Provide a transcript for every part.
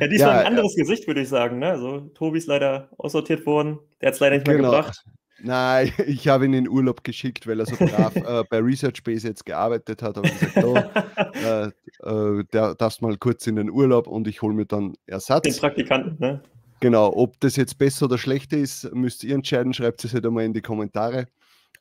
ja, diesmal ja, ein anderes ja. Gesicht, würde ich sagen. Ne? Also, Tobi ist leider aussortiert worden. Der hat es leider nicht mehr genau. gebracht. Nein, ich habe ihn in Urlaub geschickt, weil er so brav äh, bei Research Base jetzt gearbeitet hat. Aber gesagt, oh, äh, äh, der darfst mal kurz in den Urlaub und ich hole mir dann Ersatz. Den Praktikanten, ne? Genau, ob das jetzt besser oder schlechter ist, müsst ihr entscheiden. Schreibt es halt einmal in die Kommentare.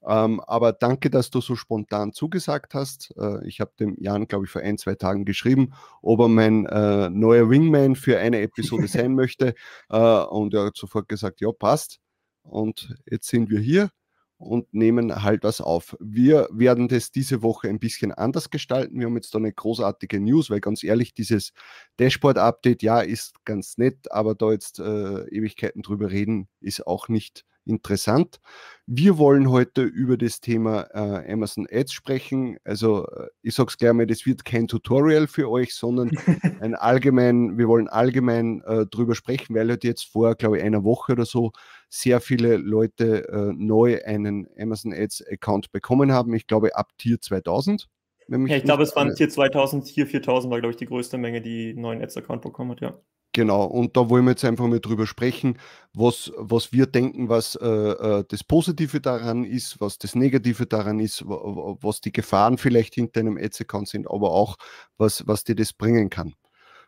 Ähm, aber danke, dass du so spontan zugesagt hast. Äh, ich habe dem Jan, glaube ich, vor ein, zwei Tagen geschrieben, ob er mein äh, neuer Wingman für eine Episode sein möchte. Äh, und er hat sofort gesagt, ja, passt. Und jetzt sind wir hier und nehmen halt was auf. Wir werden das diese Woche ein bisschen anders gestalten. Wir haben jetzt da eine großartige News, weil ganz ehrlich, dieses Dashboard-Update, ja, ist ganz nett, aber da jetzt äh, Ewigkeiten drüber reden, ist auch nicht interessant. Wir wollen heute über das Thema äh, Amazon Ads sprechen. Also äh, ich sage es gleich mal, das wird kein Tutorial für euch, sondern ein allgemein, wir wollen allgemein äh, drüber sprechen, weil halt jetzt vor, glaube ich, einer Woche oder so sehr viele Leute äh, neu einen Amazon Ads Account bekommen haben. Ich glaube ab Tier 2000. Ja, ich glaube, es waren Tier 2000, Tier 4000 war, glaube ich, die größte Menge, die einen neuen Ads-Account bekommen hat, ja. Genau, und da wollen wir jetzt einfach mal drüber sprechen, was, was wir denken, was äh, äh das Positive daran ist, was das Negative daran ist, was die Gefahren vielleicht hinter einem Ads-Account sind, aber auch, was, was dir das bringen kann.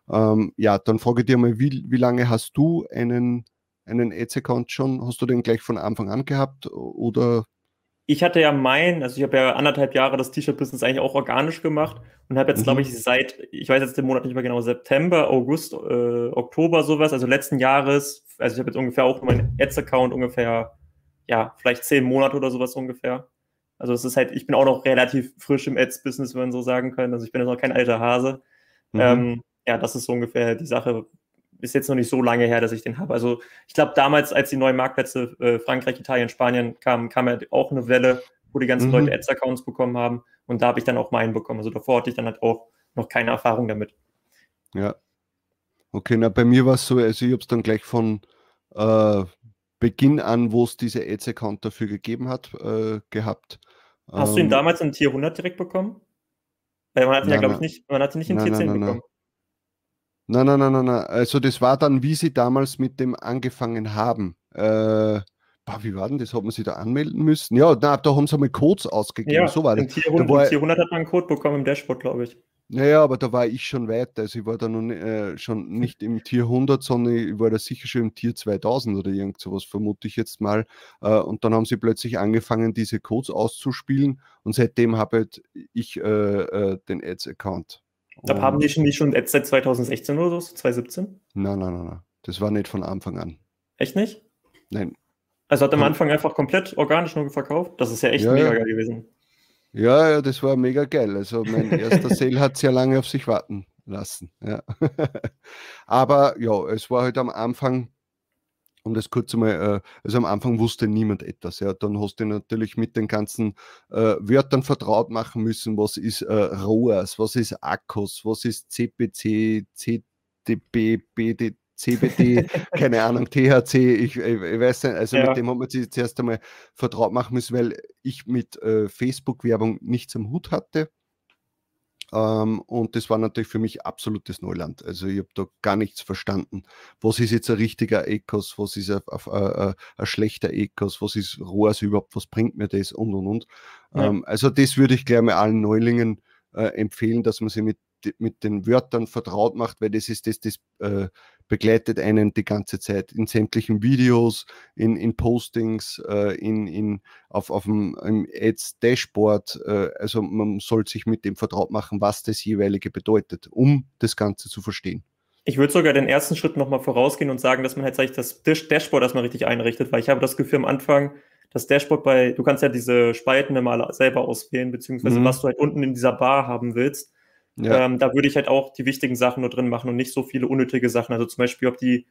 Ähm, ja, dann frage ich dir mal, wie, wie lange hast du einen, einen Ads-Account schon? Hast du den gleich von Anfang an gehabt oder ich hatte ja mein, also ich habe ja anderthalb Jahre das T-Shirt-Business eigentlich auch organisch gemacht und habe jetzt, mhm. glaube ich, seit, ich weiß jetzt den Monat nicht mehr genau, September, August, äh, Oktober sowas, also letzten Jahres, also ich habe jetzt ungefähr auch meinen Ads-Account ungefähr, ja, vielleicht zehn Monate oder sowas ungefähr. Also es ist halt, ich bin auch noch relativ frisch im Ads-Business, wenn man so sagen kann. Also ich bin jetzt noch kein alter Hase. Mhm. Ähm, ja, das ist so ungefähr die Sache, ist jetzt noch nicht so lange her, dass ich den habe. Also ich glaube, damals, als die neuen Marktplätze äh, Frankreich, Italien, Spanien kamen, kam ja auch eine Welle, wo die ganzen mhm. Leute Ads-Accounts bekommen haben. Und da habe ich dann auch meinen bekommen. Also davor hatte ich dann halt auch noch keine Erfahrung damit. Ja. Okay, na bei mir war es so, also ich habe es dann gleich von äh, Beginn an, wo es diese Ads-Account dafür gegeben hat, äh, gehabt. Hast ähm, du ihn ähm, damals in Tier 100 direkt bekommen? Weil man hat ihn ja, glaube ich, nicht, man hat ihn nicht in Tier 10 bekommen. Nein, nein, nein, nein, nein. Also das war dann, wie sie damals mit dem angefangen haben. Äh, boah, wie war denn das? Hat man sich da anmelden müssen? Ja, na, da haben sie mal Codes ausgegeben. Ja, so war das. Tier 100, da war, Tier 100 hat man einen Code bekommen im Dashboard, glaube ich. Naja, aber da war ich schon weiter. Also ich war da noch äh, schon nicht im Tier 100, sondern ich war da sicher schon im Tier 2000 oder irgend sowas, vermute ich jetzt mal. Äh, und dann haben sie plötzlich angefangen, diese Codes auszuspielen und seitdem habe halt ich äh, äh den Ads-Account. Da haben die schon, die schon seit 2016 oder so, 2017? Nein, nein, nein, nein. Das war nicht von Anfang an. Echt nicht? Nein. Also hat am Anfang einfach komplett organisch nur verkauft? Das ist ja echt ja, mega geil gewesen. Ja, ja, das war mega geil. Also mein erster Sale hat sehr lange auf sich warten lassen. Ja. Aber ja, es war halt am Anfang um das kurz einmal, äh, also am Anfang wusste niemand etwas. Ja. Dann hast du natürlich mit den ganzen äh, Wörtern vertraut machen müssen. Was ist äh, ROAS, was ist Akkus, was ist CPC, CDB, BD, CBD, keine Ahnung, THC, ich, ich, weiß nicht, also ja. mit dem hat man sich zuerst einmal vertraut machen müssen, weil ich mit äh, Facebook-Werbung nichts am Hut hatte. Ähm, und das war natürlich für mich absolutes Neuland. Also ich habe da gar nichts verstanden. Was ist jetzt ein richtiger Ecos? Was ist ein, ein, ein, ein schlechter Ecos? Was ist ROAS überhaupt? Was bringt mir das? Und, und, und. Ja. Ähm, also das würde ich gleich mal allen Neulingen äh, empfehlen, dass man sich mit mit den Wörtern vertraut macht, weil das ist das, das äh, begleitet einen die ganze Zeit in sämtlichen Videos, in, in Postings, äh, in, in, auf, auf dem Ads-Dashboard. Äh, also man soll sich mit dem vertraut machen, was das jeweilige bedeutet, um das Ganze zu verstehen. Ich würde sogar den ersten Schritt nochmal vorausgehen und sagen, dass man halt das Dashboard erstmal richtig einrichtet, weil ich habe das Gefühl am Anfang, das Dashboard bei, du kannst ja diese Spalten immer selber auswählen, beziehungsweise mhm. was du halt unten in dieser Bar haben willst. Ja. Ähm, da würde ich halt auch die wichtigen Sachen nur drin machen und nicht so viele unnötige Sachen. Also zum Beispiel, ob die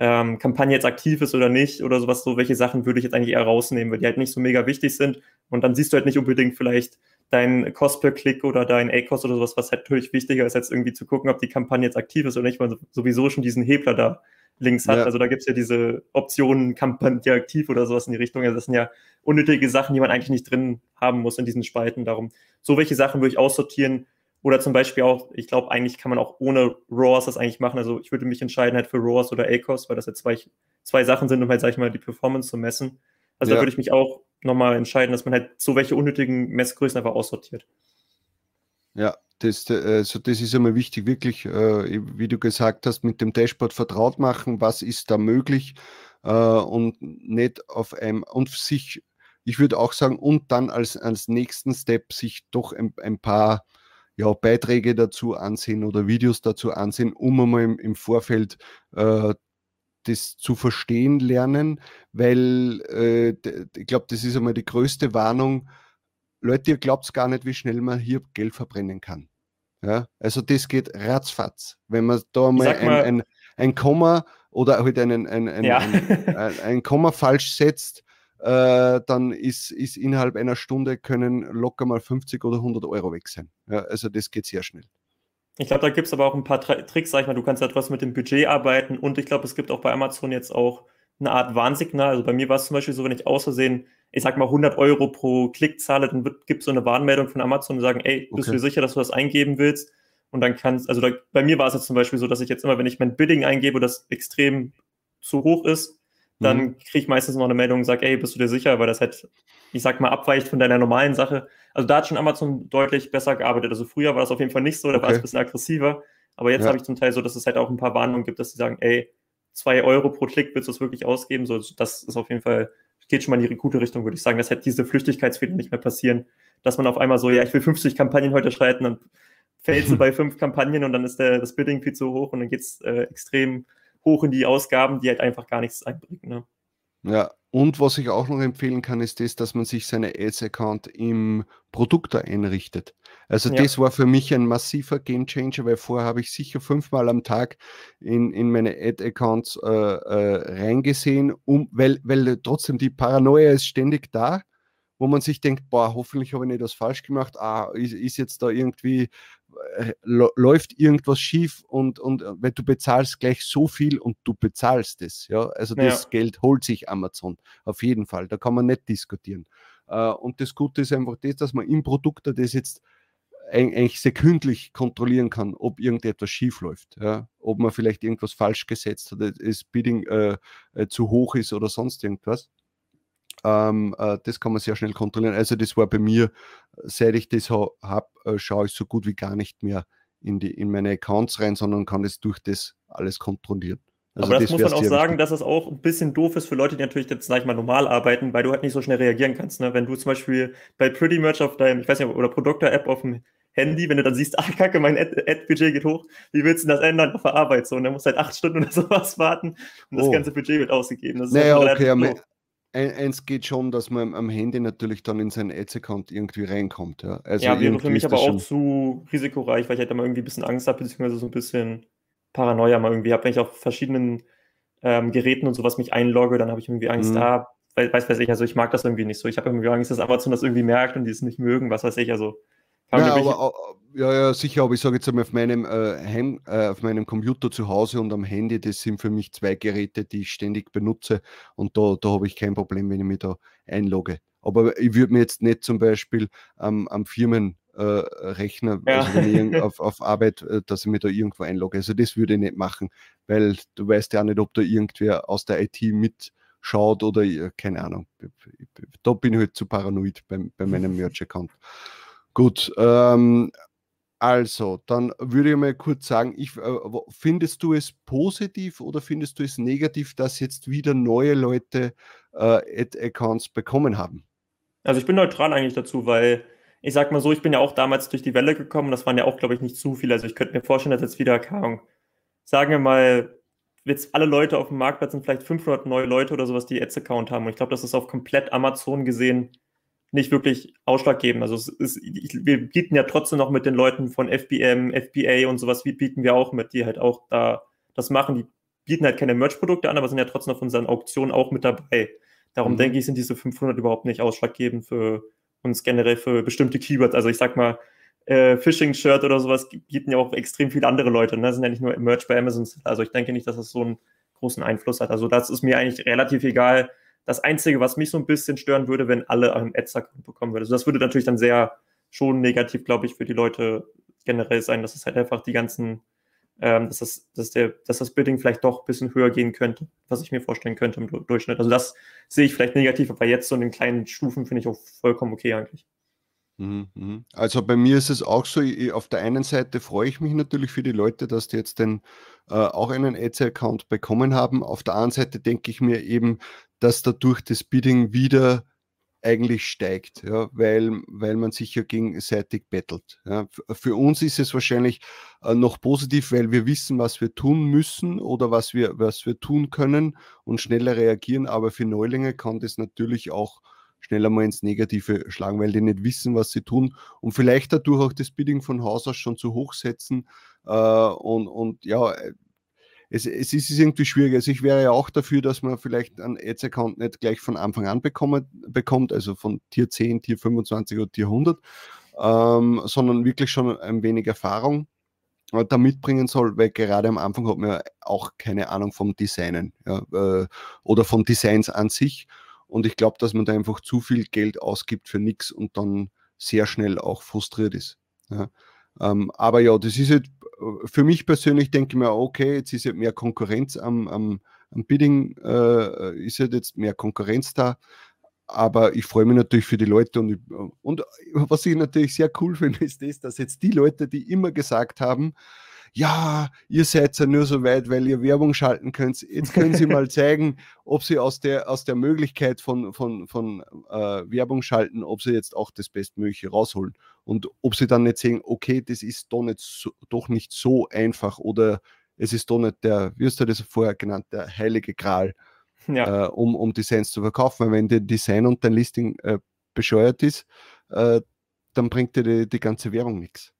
ähm, Kampagne jetzt aktiv ist oder nicht oder sowas, so welche Sachen würde ich jetzt eigentlich eher rausnehmen, weil die halt nicht so mega wichtig sind. Und dann siehst du halt nicht unbedingt vielleicht dein Cost per Klick oder dein A-Cost oder sowas, was halt natürlich wichtiger ist, als irgendwie zu gucken, ob die Kampagne jetzt aktiv ist oder nicht, weil sowieso schon diesen Hebler da links hat. Ja. Also da gibt es ja diese Optionen, Kampagne aktiv oder sowas in die Richtung. Also das sind ja unnötige Sachen, die man eigentlich nicht drin haben muss in diesen Spalten. Darum, so welche Sachen würde ich aussortieren. Oder zum Beispiel auch, ich glaube, eigentlich kann man auch ohne RAWs das eigentlich machen. Also ich würde mich entscheiden halt für RAWs oder ACOS, weil das ja zwei, zwei Sachen sind, um halt, sag ich mal, die Performance zu messen. Also ja. da würde ich mich auch nochmal entscheiden, dass man halt so welche unnötigen Messgrößen einfach aussortiert. Ja, das, also das ist einmal wichtig, wirklich, äh, wie du gesagt hast, mit dem Dashboard vertraut machen, was ist da möglich äh, und nicht auf einem und sich, ich würde auch sagen, und dann als, als nächsten Step sich doch ein, ein paar ja, Beiträge dazu ansehen oder Videos dazu ansehen, um einmal im, im Vorfeld äh, das zu verstehen lernen, weil äh, ich glaube, das ist einmal die größte Warnung. Leute, ihr glaubt gar nicht, wie schnell man hier Geld verbrennen kann. Ja, also das geht ratzfatz. Wenn man da mal, ein, mal ein, ein, Komma oder halt einen, ein, ein, ja. ein, ein, Komma falsch setzt, äh, dann ist, ist innerhalb einer Stunde können locker mal 50 oder 100 Euro weg sein. Ja, also das geht sehr schnell. Ich glaube, da gibt es aber auch ein paar Tricks, sag ich mal, du kannst etwas mit dem Budget arbeiten und ich glaube, es gibt auch bei Amazon jetzt auch eine Art Warnsignal. Also bei mir war es zum Beispiel so, wenn ich aus Versehen, ich sag mal 100 Euro pro Klick zahle, dann gibt es so eine Warnmeldung von Amazon und sagen, ey, bist okay. du sicher, dass du das eingeben willst? Und dann kannst, also da, bei mir war es jetzt zum Beispiel so, dass ich jetzt immer, wenn ich mein Bidding eingebe, das extrem zu hoch ist, dann mhm. kriege ich meistens noch eine Meldung und sage, ey, bist du dir sicher, weil das halt, ich sag mal, abweicht von deiner normalen Sache. Also da hat schon Amazon deutlich besser gearbeitet. Also früher war das auf jeden Fall nicht so, da okay. war es ein bisschen aggressiver. Aber jetzt ja. habe ich zum Teil so, dass es halt auch ein paar Warnungen gibt, dass sie sagen, ey, zwei Euro pro Klick willst du es wirklich ausgeben. So, das ist auf jeden Fall, geht schon mal in die gute Richtung, würde ich sagen, dass halt diese Flüchtigkeitsfehler nicht mehr passieren. Dass man auf einmal so, ja, ich will 50 Kampagnen heute schreiten, dann fällt du bei fünf Kampagnen und dann ist der, das Bidding viel zu hoch und dann geht es äh, extrem hoch in die Ausgaben, die halt einfach gar nichts einbringen. Ne? Ja, und was ich auch noch empfehlen kann, ist das, dass man sich seine Ads-Account im Produkt einrichtet. Also ja. das war für mich ein massiver Gamechanger, weil vorher habe ich sicher fünfmal am Tag in, in meine Ad-Accounts äh, äh, reingesehen, um, weil, weil trotzdem die Paranoia ist ständig da wo man sich denkt, boah, hoffentlich habe ich nicht das falsch gemacht, ah, ist, ist jetzt da irgendwie, läuft irgendwas schief und, und äh, weil du bezahlst gleich so viel und du bezahlst es, ja, also das ja. Geld holt sich Amazon, auf jeden Fall, da kann man nicht diskutieren. Äh, und das Gute ist einfach das, dass man im Produkt das jetzt eigentlich sekündlich kontrollieren kann, ob irgendetwas schief läuft, ja? ob man vielleicht irgendwas falsch gesetzt hat, das Bidding äh, zu hoch ist oder sonst irgendwas. Ähm, äh, das kann man sehr schnell kontrollieren. Also das war bei mir, seit ich das habe, äh, schaue ich so gut wie gar nicht mehr in, die, in meine Accounts rein, sondern kann das durch das alles kontrollieren. Also Aber das, das muss man auch sagen, wichtig. dass es auch ein bisschen doof ist für Leute, die natürlich jetzt, sag ich mal, normal arbeiten, weil du halt nicht so schnell reagieren kannst. Ne? Wenn du zum Beispiel bei Pretty Merch auf deinem, ich weiß nicht, oder Produkte-App auf dem Handy, wenn du dann siehst, ah, kacke, mein Ad-Budget geht hoch, wie willst du das ändern auf der Arbeit? So, und dann musst du halt acht Stunden oder sowas warten und das oh. ganze Budget wird ausgegeben. Das naja, okay, eins geht schon, dass man am Handy natürlich dann in seinen Ads-Account irgendwie reinkommt. Ja, also ja wäre für mich aber auch zu risikoreich, weil ich halt immer irgendwie ein bisschen Angst habe, beziehungsweise so ein bisschen Paranoia mal irgendwie habe. Wenn ich auf verschiedenen ähm, Geräten und sowas mich einlogge, dann habe ich irgendwie Angst, mhm. ah, weiß, weiß ich, also ich mag das irgendwie nicht so. Ich habe irgendwie Angst, dass Amazon das irgendwie merkt und die es nicht mögen, was weiß ich, also ja, aber, ja, ja, sicher, aber ich sage jetzt einmal auf meinem, äh, Heim, äh, auf meinem Computer zu Hause und am Handy, das sind für mich zwei Geräte, die ich ständig benutze und da, da habe ich kein Problem, wenn ich mich da einlogge. Aber ich würde mir jetzt nicht zum Beispiel ähm, am Firmenrechner, äh, ja. also auf, auf Arbeit, äh, dass ich mich da irgendwo einlogge. Also das würde ich nicht machen, weil du weißt ja nicht, ob da irgendwer aus der IT mitschaut oder keine Ahnung. Da bin ich halt zu paranoid bei, bei meinem Merch-Account. Gut, ähm, also, dann würde ich mal kurz sagen, ich, äh, findest du es positiv oder findest du es negativ, dass jetzt wieder neue Leute äh, Ad-Accounts bekommen haben? Also ich bin neutral eigentlich dazu, weil ich sag mal so, ich bin ja auch damals durch die Welle gekommen, das waren ja auch, glaube ich, nicht zu viele. Also ich könnte mir vorstellen, dass jetzt wieder, keine sagen wir mal, jetzt alle Leute auf dem Marktplatz sind vielleicht 500 neue Leute oder sowas, die Ads-Account haben. Und ich glaube, das ist auf komplett Amazon gesehen nicht wirklich ausschlaggebend. Also es ist, wir bieten ja trotzdem noch mit den Leuten von FBM, FBA und sowas, wie bieten wir auch mit, die halt auch da das machen. Die bieten halt keine Merch-Produkte an, aber sind ja trotzdem auf unseren Auktionen auch mit dabei. Darum mhm. denke ich, sind diese 500 überhaupt nicht ausschlaggebend für uns generell für bestimmte Keywords. Also ich sag mal, äh, Phishing-Shirt oder sowas bieten ja auch extrem viele andere Leute. Ne? Das sind ja nicht nur Merch bei Amazon. Also ich denke nicht, dass das so einen großen Einfluss hat. Also das ist mir eigentlich relativ egal. Das Einzige, was mich so ein bisschen stören würde, wenn alle einen Ads-Account bekommen würden. Also das würde natürlich dann sehr schon negativ, glaube ich, für die Leute generell sein, dass es halt einfach die ganzen ähm, dass, das, dass, der, dass das Bidding vielleicht doch ein bisschen höher gehen könnte, was ich mir vorstellen könnte im Durchschnitt. Also das sehe ich vielleicht negativ, aber jetzt so in den kleinen Stufen finde ich auch vollkommen okay eigentlich. Mhm, mhm. Also bei mir ist es auch so, auf der einen Seite freue ich mich natürlich für die Leute, dass die jetzt den, äh, auch einen Ads-Account bekommen haben. Auf der anderen Seite denke ich mir eben, dass dadurch das Bidding wieder eigentlich steigt, ja, weil, weil man sich ja gegenseitig bettelt. Ja. Für uns ist es wahrscheinlich äh, noch positiv, weil wir wissen, was wir tun müssen oder was wir, was wir tun können und schneller reagieren. Aber für Neulinge kann das natürlich auch schneller mal ins Negative schlagen, weil die nicht wissen, was sie tun und vielleicht dadurch auch das Bidding von Haus aus schon zu hoch setzen. Äh, und, und ja, es, es ist irgendwie schwierig. Also ich wäre ja auch dafür, dass man vielleicht einen Ads-Account nicht gleich von Anfang an bekommen, bekommt, also von Tier 10, Tier 25 oder Tier 100, ähm, sondern wirklich schon ein wenig Erfahrung äh, da mitbringen soll, weil gerade am Anfang hat man ja auch keine Ahnung vom Designen ja, äh, oder von Designs an sich. Und ich glaube, dass man da einfach zu viel Geld ausgibt für nichts und dann sehr schnell auch frustriert ist. Ja. Ähm, aber ja, das ist halt für mich persönlich denke ich mir, okay, jetzt ist ja mehr Konkurrenz am, am, am Bidding, äh, ist halt jetzt mehr Konkurrenz da. Aber ich freue mich natürlich für die Leute und, und was ich natürlich sehr cool finde, ist das, dass jetzt die Leute, die immer gesagt haben, ja, ihr seid ja nur so weit, weil ihr Werbung schalten könnt. Jetzt können Sie mal zeigen, ob Sie aus der, aus der Möglichkeit von, von, von äh, Werbung schalten, ob Sie jetzt auch das Bestmögliche rausholen. Und ob Sie dann nicht sehen, okay, das ist doch nicht so, doch nicht so einfach oder es ist doch nicht der, wie hast du das vorher genannt, der heilige Gral, ja. äh, um, um Designs zu verkaufen. Weil wenn dein Design und dein Listing äh, bescheuert ist, äh, dann bringt dir die, die ganze Werbung nichts.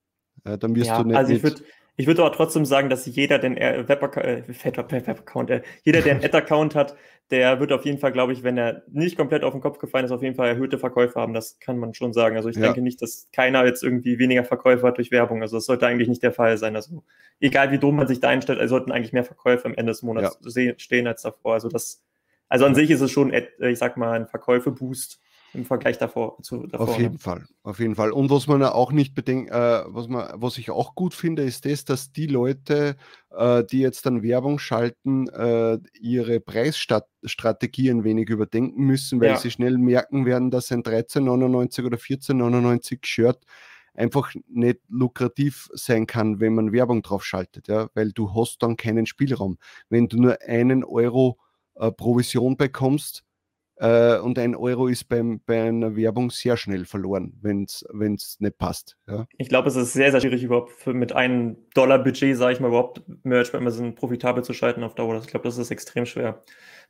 Äh, dann wirst ja, du nicht. Also ich würde ich würde aber trotzdem sagen, dass jeder, den Web-Account, äh, äh, jeder, der einen Ad-Account hat, der wird auf jeden Fall, glaube ich, wenn er nicht komplett auf den Kopf gefallen ist, auf jeden Fall erhöhte Verkäufe haben. Das kann man schon sagen. Also ich ja. denke nicht, dass keiner jetzt irgendwie weniger Verkäufe hat durch Werbung. Also das sollte eigentlich nicht der Fall sein. Also egal wie dumm man sich da einstellt, also sollten eigentlich mehr Verkäufe am Ende des Monats ja. stehen als davor. Also das, also an sich ist es schon, ich sag mal, ein Verkäufe-Boost im Vergleich davor. Zu, davor auf jeden ne? Fall, auf jeden Fall. Und was man auch nicht bedenkt, äh, was, man, was ich auch gut finde, ist das, dass die Leute, äh, die jetzt dann Werbung schalten, äh, ihre Preisstrategie ein wenig überdenken müssen, weil ja. sie schnell merken werden, dass ein 13,99 oder 14,99 Shirt einfach nicht lukrativ sein kann, wenn man Werbung drauf schaltet, ja, weil du hast dann keinen Spielraum. Wenn du nur einen Euro äh, Provision bekommst, äh, und ein Euro ist beim, bei einer Werbung sehr schnell verloren, wenn es nicht passt. Ja. Ich glaube, es ist sehr, sehr schwierig, überhaupt für, mit einem Dollar Budget, sage ich mal, überhaupt Merch bei Amazon profitabel zu schalten auf Dauer. Ich glaube, das ist extrem schwer.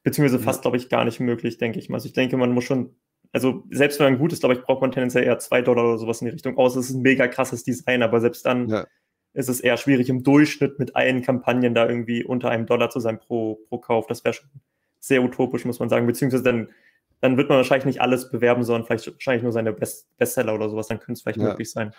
Beziehungsweise fast, ja. glaube ich, gar nicht möglich, denke ich mal. Also ich denke, man muss schon, also selbst wenn man gut ist, glaube ich, braucht man tendenziell eher zwei Dollar oder sowas in die Richtung aus. Es ist ein mega krasses Design, aber selbst dann ja. ist es eher schwierig, im Durchschnitt mit allen Kampagnen da irgendwie unter einem Dollar zu sein pro, pro Kauf. Das wäre schon sehr utopisch, muss man sagen. Beziehungsweise dann, dann wird man wahrscheinlich nicht alles bewerben, sondern vielleicht wahrscheinlich nur seine Best Bestseller oder sowas. Dann könnte es vielleicht ja. möglich sein.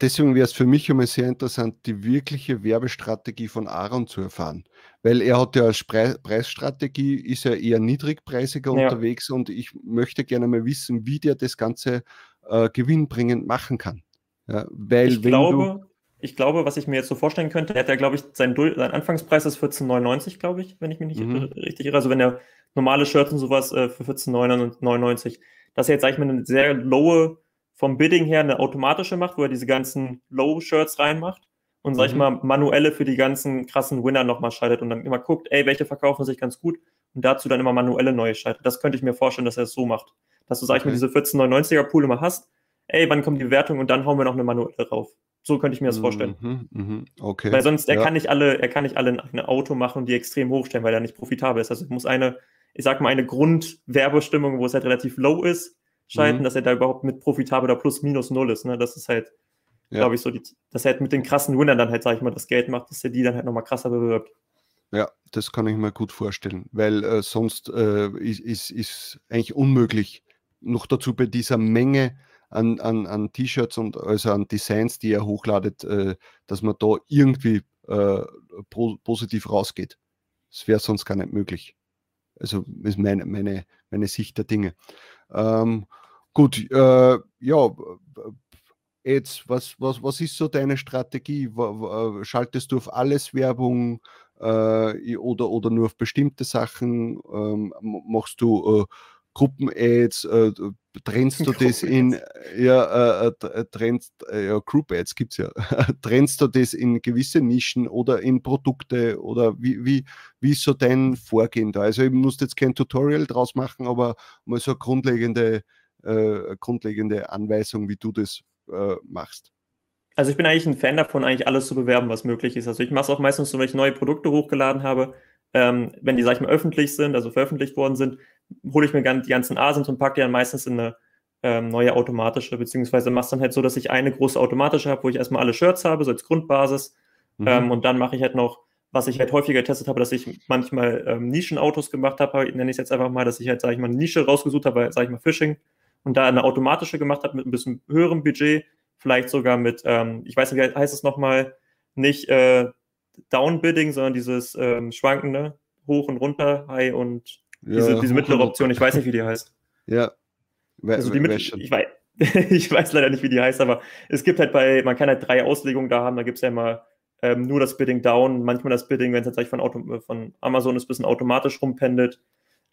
Deswegen wäre es für mich immer sehr interessant, die wirkliche Werbestrategie von Aaron zu erfahren. Weil er hat ja als Pre Preisstrategie, ist ja eher niedrigpreisiger ja. unterwegs und ich möchte gerne mal wissen, wie der das Ganze äh, gewinnbringend machen kann. Ja, weil ich glaube, ich glaube, was ich mir jetzt so vorstellen könnte, er hat ja, glaube ich, sein, sein Anfangspreis ist 14,99, glaube ich, wenn ich mich nicht mhm. richtig irre. Also wenn er normale Shirts und sowas äh, für 14,99, dass er jetzt, sag ich mal, eine sehr lowe, vom Bidding her eine automatische macht, wo er diese ganzen Low-Shirts reinmacht und, sag mhm. ich mal, manuelle für die ganzen krassen Winner nochmal schaltet und dann immer guckt, ey, welche verkaufen sich ganz gut und dazu dann immer manuelle neue schaltet. Das könnte ich mir vorstellen, dass er es so macht. Dass du, sag ich mal, diese 14,99er Pool immer hast, ey, wann kommt die Wertung und dann hauen wir noch eine manuelle drauf. So könnte ich mir das vorstellen. Mhm, mh, okay. Weil sonst, er ja. kann nicht alle, er kann nicht alle ein Auto machen die extrem hochstellen, weil er nicht profitabel ist. Also muss eine, ich sag mal, eine Grundwerbestimmung, wo es halt relativ low ist, schalten, mhm. dass er da überhaupt mit profitabel oder plus minus null ist. Ne? Das ist halt, ja. glaube ich, so, die, dass er halt mit den krassen Winnern dann halt, sag ich mal, das Geld macht, dass er die dann halt nochmal krasser bewirbt. Ja, das kann ich mir gut vorstellen, weil äh, sonst äh, ist, ist, ist eigentlich unmöglich, noch dazu bei dieser Menge an, an, an T-Shirts und also an Designs, die er hochladet, äh, dass man da irgendwie äh, pro, positiv rausgeht. Das wäre sonst gar nicht möglich. Also ist meine, meine, meine Sicht der Dinge. Ähm, gut, äh, ja, jetzt, was, was, was ist so deine Strategie? Schaltest du auf alles Werbung äh, oder, oder nur auf bestimmte Sachen? Ähm, machst du äh, Gruppen-Ads, äh, trennst du das in, ja, äh, äh, trennst, äh, ja, Group-Ads gibt es ja, trennst du das in gewisse Nischen oder in Produkte oder wie, wie, wie ist so dein Vorgehen da? Also ich muss jetzt kein Tutorial draus machen, aber mal so eine grundlegende, äh, grundlegende Anweisung, wie du das äh, machst. Also ich bin eigentlich ein Fan davon, eigentlich alles zu bewerben, was möglich ist. Also ich mache es auch meistens so, wenn ich neue Produkte hochgeladen habe, ähm, wenn die, sag ich mal, öffentlich sind, also veröffentlicht worden sind, hole ich mir die ganzen Asins und packe die dann meistens in eine ähm, neue automatische, beziehungsweise mache es dann halt so, dass ich eine große automatische habe, wo ich erstmal alle Shirts habe, so als Grundbasis. Mhm. Ähm, und dann mache ich halt noch, was ich halt häufiger getestet habe, dass ich manchmal ähm, Nischenautos gemacht habe, nenne ich es jetzt einfach mal, dass ich halt, sage ich mal, eine Nische rausgesucht habe, sage ich mal, Phishing und da eine automatische gemacht habe mit ein bisschen höherem Budget, vielleicht sogar mit, ähm, ich weiß nicht, wie heißt es nochmal, nicht äh, Downbidding, sondern dieses ähm, Schwankende, hoch und runter, High und diese, ja, diese mittlere Option, ich weiß nicht, wie die heißt. Ja. We also die Mittel, ich, weiß, ich weiß leider nicht, wie die heißt, aber es gibt halt bei, man kann halt drei Auslegungen da haben, da gibt es ja immer ähm, nur das Bidding down, manchmal das Bidding, wenn es jetzt von, Auto, von Amazon ist, ein bisschen automatisch rumpendelt.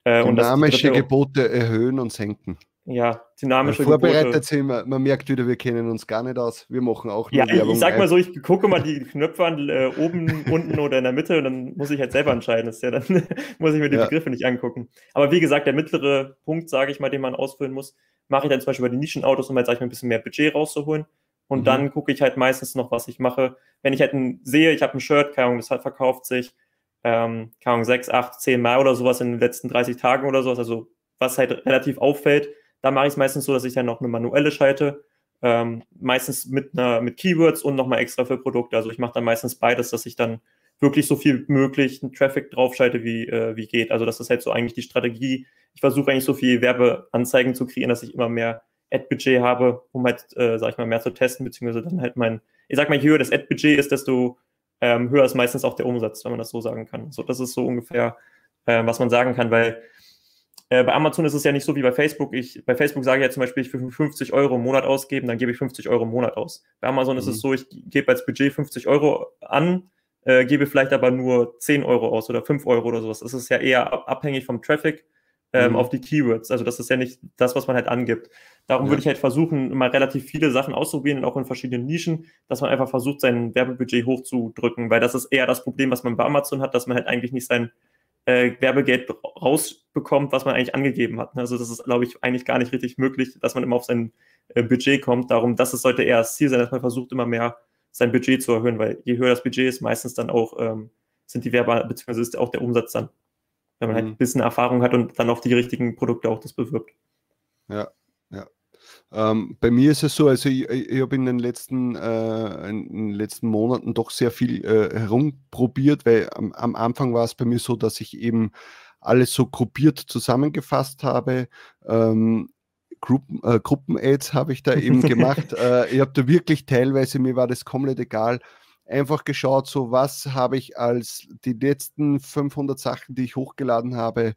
Äh, Dynamische Gebote erhöhen und senken. Ja, dynamische Vorbereitet Gebote. sind wir, man merkt wieder, wir kennen uns gar nicht aus. Wir machen auch nur ja, Werbung. Ich sag mal so, ich gucke mal die Knöpfe an, äh, oben, unten oder in der Mitte und dann muss ich halt selber entscheiden. Das ja, dann muss ich mir die ja. Begriffe nicht angucken. Aber wie gesagt, der mittlere Punkt, sage ich mal, den man ausfüllen muss, mache ich dann zum Beispiel bei den Nischenautos, um halt, sag ich mal, ein bisschen mehr Budget rauszuholen. Und mhm. dann gucke ich halt meistens noch, was ich mache. Wenn ich halt ein, sehe, ich habe ein Shirt, keine Ahnung, das hat verkauft sich, ähm, keine Ahnung, sechs, acht, zehn Mal oder sowas in den letzten 30 Tagen oder sowas, also was halt relativ auffällt, da mache ich es meistens so, dass ich dann noch eine manuelle schalte, ähm, meistens mit, einer, mit Keywords und nochmal extra für Produkte. Also ich mache dann meistens beides, dass ich dann wirklich so viel möglich Traffic draufschalte, wie, äh, wie geht. Also das ist halt so eigentlich die Strategie. Ich versuche eigentlich so viel Werbeanzeigen zu kreieren, dass ich immer mehr Ad-Budget habe, um halt, äh, sag ich mal, mehr zu testen, beziehungsweise dann halt mein, ich sag mal, je höher das Ad-Budget ist, desto ähm, höher ist meistens auch der Umsatz, wenn man das so sagen kann. So, das ist so ungefähr, äh, was man sagen kann, weil äh, bei Amazon ist es ja nicht so wie bei Facebook. Ich, bei Facebook sage ich ja zum Beispiel, ich will 50 Euro im Monat ausgeben, dann gebe ich 50 Euro im Monat aus. Bei Amazon mhm. ist es mhm. so, ich gebe als Budget 50 Euro an, äh, gebe vielleicht aber nur 10 Euro aus oder 5 Euro oder sowas. Das ist ja eher abhängig vom Traffic ähm, mhm. auf die Keywords. Also das ist ja nicht das, was man halt angibt. Darum ja. würde ich halt versuchen, mal relativ viele Sachen auszuprobieren, auch in verschiedenen Nischen, dass man einfach versucht, sein Werbebudget hochzudrücken, weil das ist eher das Problem, was man bei Amazon hat, dass man halt eigentlich nicht sein äh, Werbegeld rausbekommt, was man eigentlich angegeben hat. Also das ist, glaube ich, eigentlich gar nicht richtig möglich, dass man immer auf sein äh, Budget kommt. Darum, das ist, sollte eher das Ziel sein, dass man versucht, immer mehr sein Budget zu erhöhen, weil je höher das Budget ist, meistens dann auch ähm, sind die Werbe, beziehungsweise ist auch der Umsatz dann, wenn man halt mhm. halt ein bisschen Erfahrung hat und dann auf die richtigen Produkte auch das bewirbt. Ja, ja. Ähm, bei mir ist es so, also ich, ich habe in, den letzten, äh, in den letzten Monaten doch sehr viel äh, herumprobiert, weil am, am, Anfang war es bei mir so, dass ich eben alles so gruppiert zusammengefasst habe. Ähm, Gruppen, äh, Gruppen-Aids habe ich da eben gemacht. äh, ich habe da wirklich teilweise, mir war das komplett egal, einfach geschaut, so was habe ich als die letzten 500 Sachen, die ich hochgeladen habe,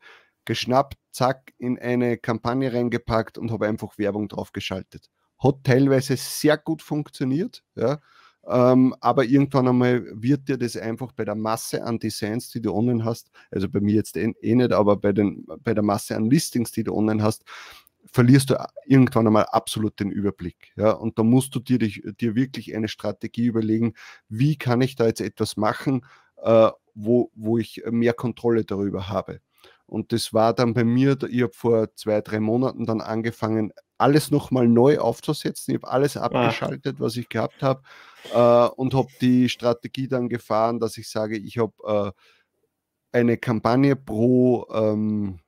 geschnappt, zack, in eine Kampagne reingepackt und habe einfach Werbung drauf geschaltet. Hat teilweise sehr gut funktioniert, ja. Ähm, aber irgendwann einmal wird dir das einfach bei der Masse an Designs, die du online hast, also bei mir jetzt eh, eh nicht, aber bei, den, bei der Masse an Listings, die du online hast, verlierst du irgendwann einmal absolut den Überblick. Ja? Und da musst du dir, dich, dir wirklich eine Strategie überlegen, wie kann ich da jetzt etwas machen, äh, wo, wo ich mehr Kontrolle darüber habe. Und das war dann bei mir, ich habe vor zwei, drei Monaten dann angefangen, alles nochmal neu aufzusetzen. Ich habe alles ah. abgeschaltet, was ich gehabt habe äh, und habe die Strategie dann gefahren, dass ich sage, ich habe äh, eine Kampagne pro, ähm,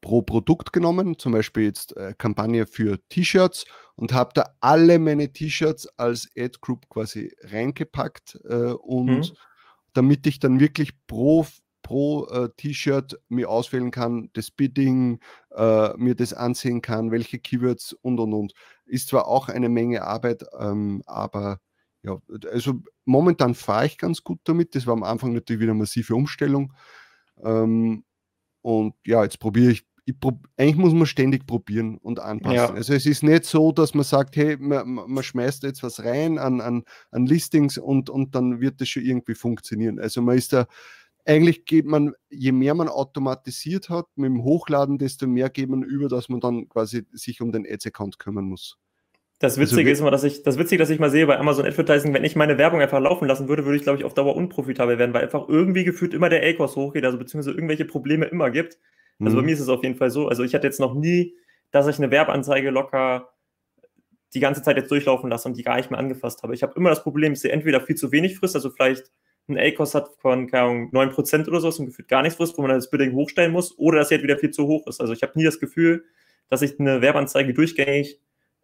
pro Produkt genommen, zum Beispiel jetzt äh, Kampagne für T-Shirts und habe da alle meine T-Shirts als Ad Group quasi reingepackt äh, und mhm damit ich dann wirklich pro pro äh, T-Shirt mir auswählen kann, das Bidding, äh, mir das ansehen kann, welche Keywords und und und. Ist zwar auch eine Menge Arbeit, ähm, aber ja, also momentan fahre ich ganz gut damit. Das war am Anfang natürlich wieder eine massive Umstellung. Ähm, und ja, jetzt probiere ich Prob eigentlich muss man ständig probieren und anpassen. Ja. Also es ist nicht so, dass man sagt, hey, man, man schmeißt jetzt was rein an, an, an Listings und, und dann wird das schon irgendwie funktionieren. Also man ist da, eigentlich geht man, je mehr man automatisiert hat mit dem Hochladen, desto mehr geht man über, dass man dann quasi sich um den Ads-Account kümmern muss. Das also Witzige also, ist immer, dass ich, das Witzige, dass ich mal sehe bei Amazon Advertising, wenn ich meine Werbung einfach laufen lassen würde, würde ich, glaube ich, auf Dauer unprofitabel werden, weil einfach irgendwie gefühlt immer der A-Kurs hochgeht, also beziehungsweise irgendwelche Probleme immer gibt. Also mhm. bei mir ist es auf jeden Fall so. Also ich hatte jetzt noch nie, dass ich eine Werbeanzeige locker die ganze Zeit jetzt durchlaufen lasse und die gar nicht mehr angefasst habe. Ich habe immer das Problem, dass sie entweder viel zu wenig frisst, also vielleicht ein A-Kurs hat von, Ahnung, 9% oder so und gefühlt gar nichts frisst, wo man das Bidding hochstellen muss, oder dass sie halt wieder viel zu hoch ist. Also ich habe nie das Gefühl, dass ich eine Werbeanzeige durchgängig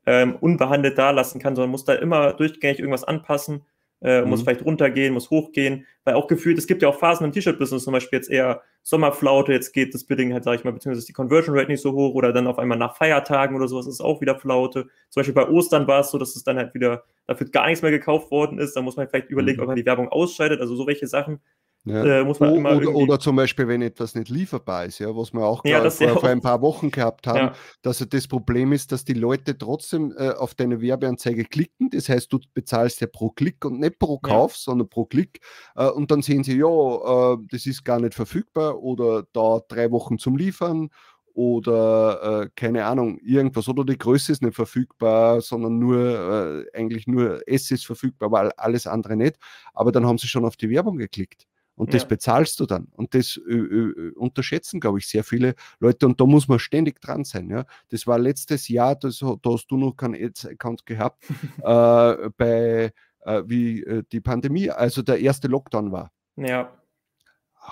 ähm, unbehandelt da lassen kann, sondern muss da immer durchgängig irgendwas anpassen, äh, mhm. muss vielleicht runtergehen, muss hochgehen, weil auch gefühlt, es gibt ja auch Phasen im T-Shirt-Business, zum Beispiel jetzt eher Sommerflaute, jetzt geht das Bidding halt, sag ich mal, beziehungsweise ist die Conversion Rate nicht so hoch oder dann auf einmal nach Feiertagen oder sowas ist es auch wieder Flaute. Zum Beispiel bei Ostern war es so, dass es dann halt wieder dafür gar nichts mehr gekauft worden ist, da muss man vielleicht überlegen, mhm. ob man die Werbung ausschaltet, also so welche Sachen ja. Äh, muss man immer oder, oder, zum Beispiel, wenn etwas nicht lieferbar ist, ja, was wir auch ja, vor, vor, ein paar Wochen gehabt haben, ja. dass das Problem ist, dass die Leute trotzdem äh, auf deine Werbeanzeige klicken. Das heißt, du bezahlst ja pro Klick und nicht pro Kauf, sondern pro Klick. Äh, und dann sehen sie, ja, äh, das ist gar nicht verfügbar oder dauert drei Wochen zum Liefern oder äh, keine Ahnung, irgendwas oder die Größe ist nicht verfügbar, sondern nur äh, eigentlich nur S ist verfügbar, weil alles andere nicht. Aber dann haben sie schon auf die Werbung geklickt. Und das ja. bezahlst du dann. Und das äh, äh, unterschätzen, glaube ich, sehr viele Leute. Und da muss man ständig dran sein. Ja? Das war letztes Jahr, das, da hast du noch keinen Ads-Account gehabt, äh, bei äh, wie äh, die Pandemie, also der erste Lockdown war. Ja.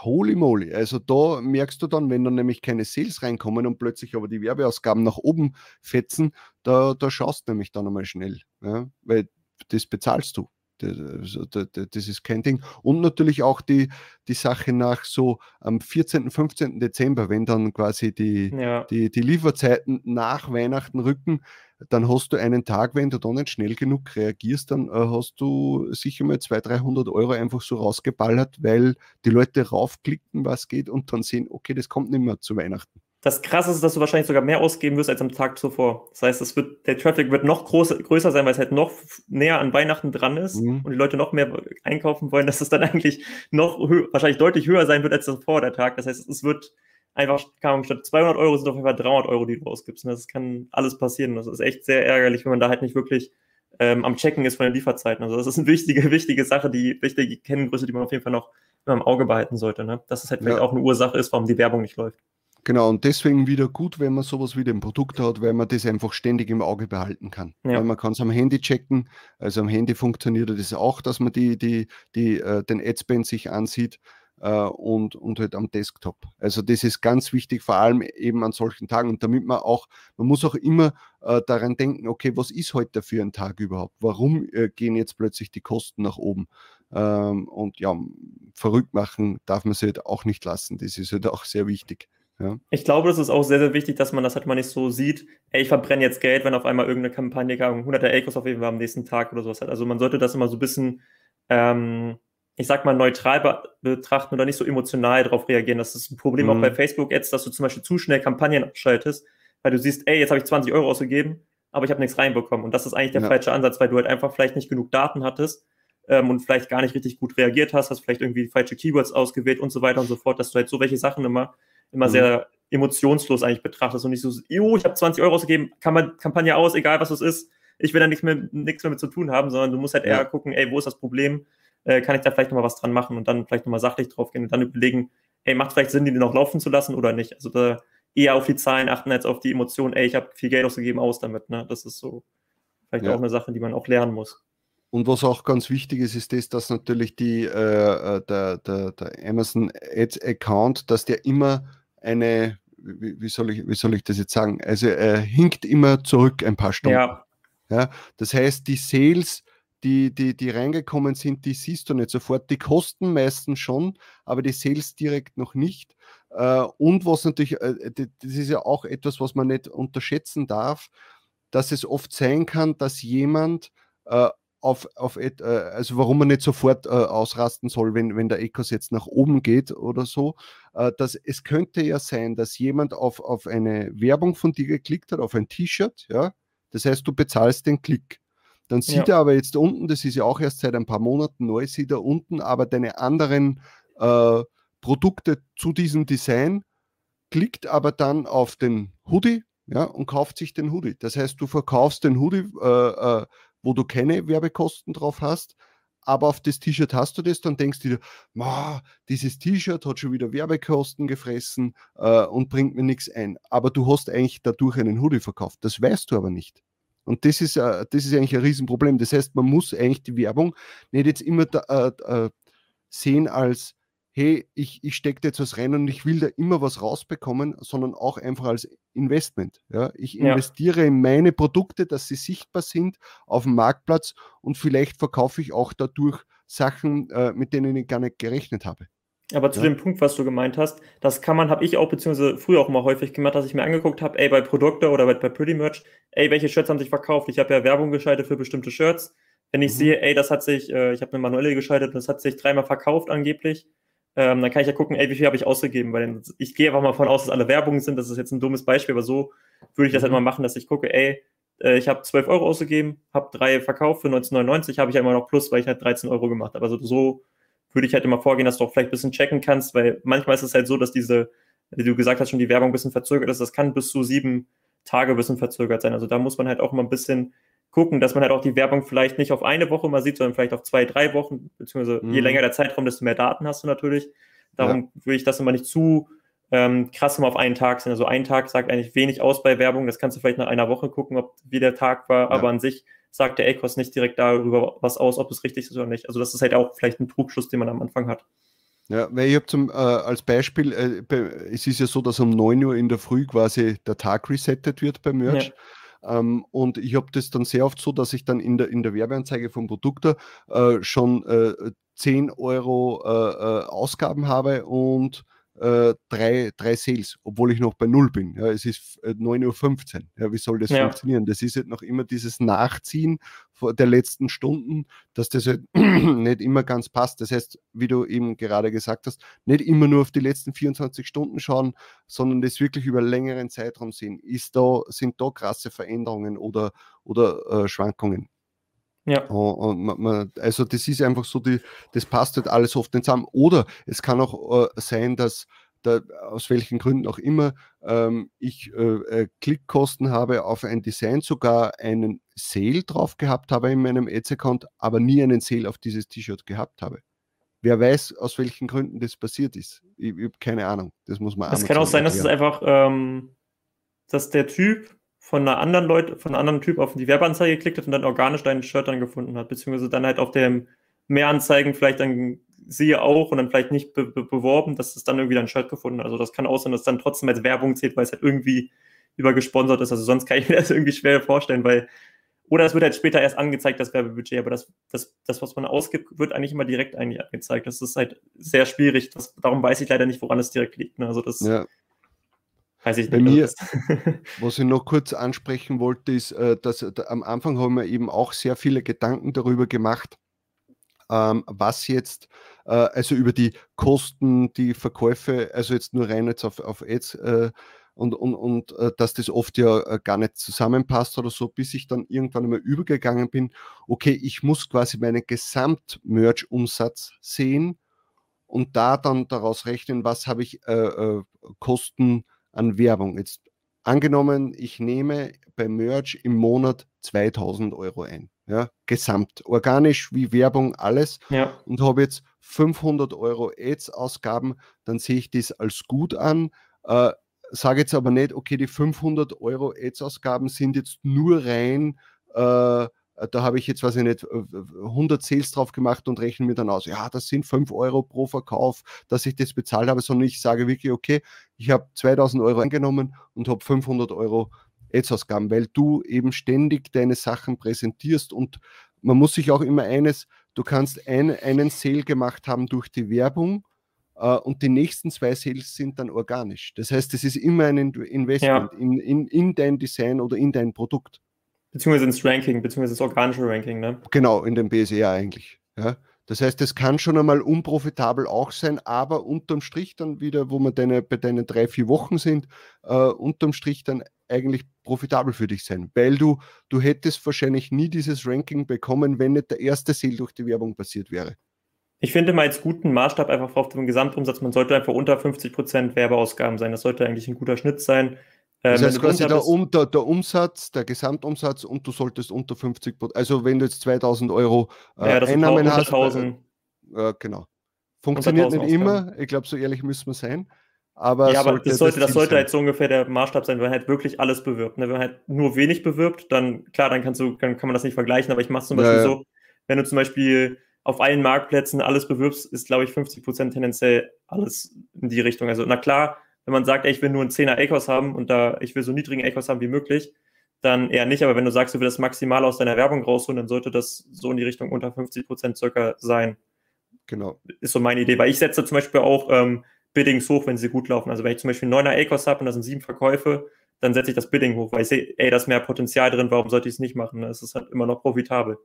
Holy moly. Also da merkst du dann, wenn dann nämlich keine Sales reinkommen und plötzlich aber die Werbeausgaben nach oben fetzen, da, da schaust du nämlich dann einmal schnell. Ja? Weil das bezahlst du. Das ist kein Ding. Und natürlich auch die, die Sache nach so am 14., 15. Dezember, wenn dann quasi die, ja. die, die Lieferzeiten nach Weihnachten rücken, dann hast du einen Tag, wenn du da nicht schnell genug reagierst, dann äh, hast du sicher mal 200, 300 Euro einfach so rausgeballert, weil die Leute raufklicken, was geht und dann sehen, okay, das kommt nicht mehr zu Weihnachten. Das Krasse ist, dass du wahrscheinlich sogar mehr ausgeben wirst als am Tag zuvor. Das heißt, es wird, der Traffic wird noch groß, größer sein, weil es halt noch näher an Weihnachten dran ist mhm. und die Leute noch mehr einkaufen wollen, dass es dann eigentlich noch wahrscheinlich deutlich höher sein wird als vor der Tag. Das heißt, es wird einfach, Ahnung, statt 200 Euro sind auf jeden Fall 300 Euro, die du ausgibst. Das kann alles passieren. Das ist echt sehr ärgerlich, wenn man da halt nicht wirklich ähm, am Checken ist von den Lieferzeiten. Also das ist eine wichtige, wichtige Sache, die wichtige Kenngröße, die man auf jeden Fall noch im Auge behalten sollte. Ne? Dass es halt vielleicht ja. auch eine Ursache ist, warum die Werbung nicht läuft. Genau, und deswegen wieder gut, wenn man sowas wie ein Produkt hat, weil man das einfach ständig im Auge behalten kann. Ja. Weil man kann es am Handy checken, also am Handy funktioniert das auch, dass man die, die, die, äh, den Adspend sich ansieht äh, und, und halt am Desktop. Also das ist ganz wichtig, vor allem eben an solchen Tagen. Und damit man auch, man muss auch immer äh, daran denken, okay, was ist heute für ein Tag überhaupt? Warum äh, gehen jetzt plötzlich die Kosten nach oben? Ähm, und ja, verrückt machen darf man sie halt auch nicht lassen. Das ist halt auch sehr wichtig. Ja. Ich glaube, das ist auch sehr, sehr wichtig, dass man das halt mal nicht so sieht, ey, ich verbrenne jetzt Geld, wenn auf einmal irgendeine Kampagne, 100er Acres auf jeden Fall am nächsten Tag oder sowas hat. Also man sollte das immer so ein bisschen, ähm, ich sag mal, neutral be betrachten oder nicht so emotional darauf reagieren. Das ist ein Problem mhm. auch bei Facebook-Ads, dass du zum Beispiel zu schnell Kampagnen abschaltest, weil du siehst, ey, jetzt habe ich 20 Euro ausgegeben, aber ich habe nichts reinbekommen. Und das ist eigentlich der ja. falsche Ansatz, weil du halt einfach vielleicht nicht genug Daten hattest ähm, und vielleicht gar nicht richtig gut reagiert hast, hast vielleicht irgendwie falsche Keywords ausgewählt und so weiter und so fort, dass du halt so welche Sachen immer immer mhm. sehr emotionslos eigentlich betrachtest und nicht so, jo, ich habe 20 Euro ausgegeben, kann man Kampagne aus, egal was es ist, ich will da nichts mehr, nichts mehr mit zu tun haben, sondern du musst halt ja. eher gucken, ey, wo ist das Problem, äh, kann ich da vielleicht nochmal was dran machen und dann vielleicht nochmal sachlich drauf gehen und dann überlegen, ey, macht vielleicht Sinn, die noch laufen zu lassen oder nicht. Also da eher auf die Zahlen achten als auf die Emotionen, ey, ich habe viel Geld ausgegeben, aus damit, ne? Das ist so vielleicht ja. auch eine Sache, die man auch lernen muss. Und was auch ganz wichtig ist, ist das, dass natürlich die, äh, äh der, der, der Amazon Ads Account, dass der immer eine wie, wie, soll ich, wie soll ich das jetzt sagen? Also er hinkt immer zurück ein paar Stunden. Ja. ja das heißt, die Sales die, die, die reingekommen sind, die siehst du nicht sofort. Die kosten meistens schon, aber die Sales direkt noch nicht. Äh, und was natürlich, äh, das ist ja auch etwas, was man nicht unterschätzen darf, dass es oft sein kann, dass jemand äh, auf, auf also warum man nicht sofort ausrasten soll, wenn, wenn der Ecos jetzt nach oben geht oder so, dass es könnte ja sein, dass jemand auf, auf eine Werbung von dir geklickt hat, auf ein T-Shirt, ja, das heißt, du bezahlst den Klick. Dann sieht ja. er aber jetzt unten, das ist ja auch erst seit ein paar Monaten neu, sieht er unten aber deine anderen äh, Produkte zu diesem Design, klickt aber dann auf den Hoodie ja, und kauft sich den Hoodie. Das heißt, du verkaufst den Hoodie, äh, äh, wo du keine Werbekosten drauf hast, aber auf das T-Shirt hast du das, dann denkst du dir, dieses T-Shirt hat schon wieder Werbekosten gefressen äh, und bringt mir nichts ein. Aber du hast eigentlich dadurch einen Hoodie verkauft. Das weißt du aber nicht. Und das ist, äh, das ist eigentlich ein Riesenproblem. Das heißt, man muss eigentlich die Werbung nicht jetzt immer da, äh, äh sehen als, hey, ich, ich stecke jetzt was rein und ich will da immer was rausbekommen, sondern auch einfach als Investment. Ja? Ich investiere ja. in meine Produkte, dass sie sichtbar sind auf dem Marktplatz und vielleicht verkaufe ich auch dadurch Sachen, äh, mit denen ich gar nicht gerechnet habe. Aber zu ja. dem Punkt, was du gemeint hast, das kann man, habe ich auch, beziehungsweise früher auch mal häufig gemacht, dass ich mir angeguckt habe, ey, bei Produkte oder bei, bei Pretty Merch, ey, welche Shirts haben sich verkauft? Ich habe ja Werbung geschaltet für bestimmte Shirts. Wenn ich mhm. sehe, ey, das hat sich, äh, ich habe eine manuelle geschaltet und das hat sich dreimal verkauft angeblich, ähm, dann kann ich ja gucken, ey, wie viel habe ich ausgegeben, weil ich gehe einfach mal von aus, dass alle Werbungen sind. Das ist jetzt ein dummes Beispiel, aber so würde ich das halt mhm. mal machen, dass ich gucke, ey, äh, ich habe 12 Euro ausgegeben, habe drei verkauft für 1999, habe ich ja immer noch plus, weil ich halt 13 Euro gemacht habe. Also so würde ich halt immer vorgehen, dass du auch vielleicht ein bisschen checken kannst, weil manchmal ist es halt so, dass diese, wie du gesagt hast, schon die Werbung ein bisschen verzögert ist. Das kann bis zu sieben Tage ein bisschen verzögert sein. Also da muss man halt auch mal ein bisschen gucken, dass man halt auch die Werbung vielleicht nicht auf eine Woche mal sieht, sondern vielleicht auf zwei, drei Wochen, beziehungsweise mhm. je länger der Zeitraum, desto mehr Daten hast du natürlich. Darum ja. würde ich das immer nicht zu ähm, krass immer auf einen Tag sehen. Also ein Tag sagt eigentlich wenig aus bei Werbung. Das kannst du vielleicht nach einer Woche gucken, ob wie der Tag war, ja. aber an sich sagt der ACOS nicht direkt darüber was aus, ob es richtig ist oder nicht. Also das ist halt auch vielleicht ein Trugschluss, den man am Anfang hat. Ja, weil ich habe zum äh, als Beispiel, äh, es ist ja so, dass um 9 Uhr in der Früh quasi der Tag resettet wird beim Merch. Ja. Ähm, und ich habe das dann sehr oft so, dass ich dann in der, in der Werbeanzeige vom Produkt äh, schon äh, 10 Euro äh, äh, Ausgaben habe und äh, drei, drei Sales, obwohl ich noch bei Null bin. Ja, es ist 9.15 äh, Uhr. Ja, wie soll das ja. funktionieren? Das ist halt noch immer dieses Nachziehen der letzten Stunden, dass das halt nicht immer ganz passt. Das heißt, wie du eben gerade gesagt hast, nicht immer nur auf die letzten 24 Stunden schauen, sondern das wirklich über längeren Zeitraum sehen. Ist da, sind da krasse Veränderungen oder, oder äh, Schwankungen? Ja. Und man, also das ist einfach so, die, das passt halt alles oft nicht zusammen. Oder es kann auch äh, sein, dass da, aus welchen Gründen auch immer ähm, ich äh, äh, Klickkosten habe auf ein Design, sogar einen Sale drauf gehabt habe in meinem Ads-Account, aber nie einen Sale auf dieses T-Shirt gehabt habe. Wer weiß, aus welchen Gründen das passiert ist. Ich, ich habe keine Ahnung. Das muss man Es kann auch sein, dass es einfach, ähm, dass der Typ von einer anderen Leute, von einem anderen Typ auf die Werbeanzeige geklickt hat und dann organisch dein Shirt dann gefunden hat, beziehungsweise dann halt auf dem Mehranzeigen vielleicht dann siehe auch und dann vielleicht nicht be be beworben, dass es dann irgendwie dein Shirt gefunden hat. Also das kann auch sein, dass es dann trotzdem als Werbung zählt, weil es halt irgendwie übergesponsert ist. Also sonst kann ich mir das irgendwie schwer vorstellen, weil oder es wird halt später erst angezeigt, das Werbebudget, aber das, das, das was man ausgibt, wird eigentlich immer direkt eigentlich angezeigt. Das ist halt sehr schwierig. Das, darum weiß ich leider nicht, woran es direkt liegt. Ne? Also das ja. Weiß ich Bei nicht. mir, was ich noch kurz ansprechen wollte, ist, äh, dass am Anfang haben wir eben auch sehr viele Gedanken darüber gemacht, ähm, was jetzt, äh, also über die Kosten, die Verkäufe, also jetzt nur rein jetzt auf, auf Ads äh, und, und, und dass das oft ja gar nicht zusammenpasst oder so, bis ich dann irgendwann einmal übergegangen bin, okay, ich muss quasi meinen Gesamt-Merch-Umsatz sehen und da dann daraus rechnen, was habe ich äh, äh, Kosten an Werbung. Jetzt angenommen, ich nehme bei Merch im Monat 2000 Euro ein. Ja, gesamt, organisch wie Werbung, alles. Ja. Und habe jetzt 500 Euro Ads-Ausgaben, dann sehe ich das als gut an. Äh, sage jetzt aber nicht, okay, die 500 Euro Ads-Ausgaben sind jetzt nur rein äh, da habe ich jetzt, weiß ich nicht, 100 Sales drauf gemacht und rechne mir dann aus, ja, das sind 5 Euro pro Verkauf, dass ich das bezahlt habe, sondern ich sage wirklich, okay, ich habe 2000 Euro eingenommen und habe 500 Euro Ads-Ausgaben, weil du eben ständig deine Sachen präsentierst und man muss sich auch immer eines, du kannst ein, einen Sale gemacht haben durch die Werbung äh, und die nächsten zwei Sales sind dann organisch. Das heißt, es ist immer ein Investment ja. in, in, in dein Design oder in dein Produkt. Beziehungsweise ins Ranking, beziehungsweise ins organische Ranking, ne? Genau, in dem BSR eigentlich. Ja. Das heißt, es kann schon einmal unprofitabel auch sein, aber unterm Strich dann wieder, wo wir deine, bei deinen drei, vier Wochen sind, äh, unterm Strich dann eigentlich profitabel für dich sein, weil du, du hättest wahrscheinlich nie dieses Ranking bekommen, wenn nicht der erste Sale durch die Werbung passiert wäre. Ich finde mal als guten Maßstab einfach auf den Gesamtumsatz, man sollte einfach unter 50% Werbeausgaben sein. Das sollte eigentlich ein guter Schnitt sein. Das ähm, heißt quasi der, um, der, Umsatz, der Gesamtumsatz und du solltest unter 50% also wenn du jetzt 2000 Euro äh, ja, Einnahmen hast. Äh, äh, genau. Funktioniert nicht immer, ich glaube, so ehrlich müssen wir sein. Aber ja, aber das sollte, das, das sollte halt so ungefähr der Maßstab sein, wenn man halt wirklich alles bewirbt. Ne? Wenn man halt nur wenig bewirbt, dann klar, dann kannst du, dann kann man das nicht vergleichen, aber ich mache es zum Beispiel ja, ja. so, wenn du zum Beispiel auf allen Marktplätzen alles bewirbst, ist, glaube ich, 50% tendenziell alles in die Richtung. Also, na klar, wenn man sagt, ey, ich will nur einen 10er ACOS haben und da ich will so niedrigen ACOS haben wie möglich, dann eher nicht. Aber wenn du sagst, du willst das maximal aus deiner Werbung rausholen, dann sollte das so in die Richtung unter 50 Prozent circa sein. Genau. Ist so meine Idee. Weil ich setze zum Beispiel auch ähm, Biddings hoch, wenn sie gut laufen. Also wenn ich zum Beispiel einen 9er ACOS habe und da sind sieben Verkäufe, dann setze ich das Bidding hoch, weil ich sehe, ey, da ist mehr Potenzial drin, warum sollte ich es nicht machen? Es ist halt immer noch profitabel.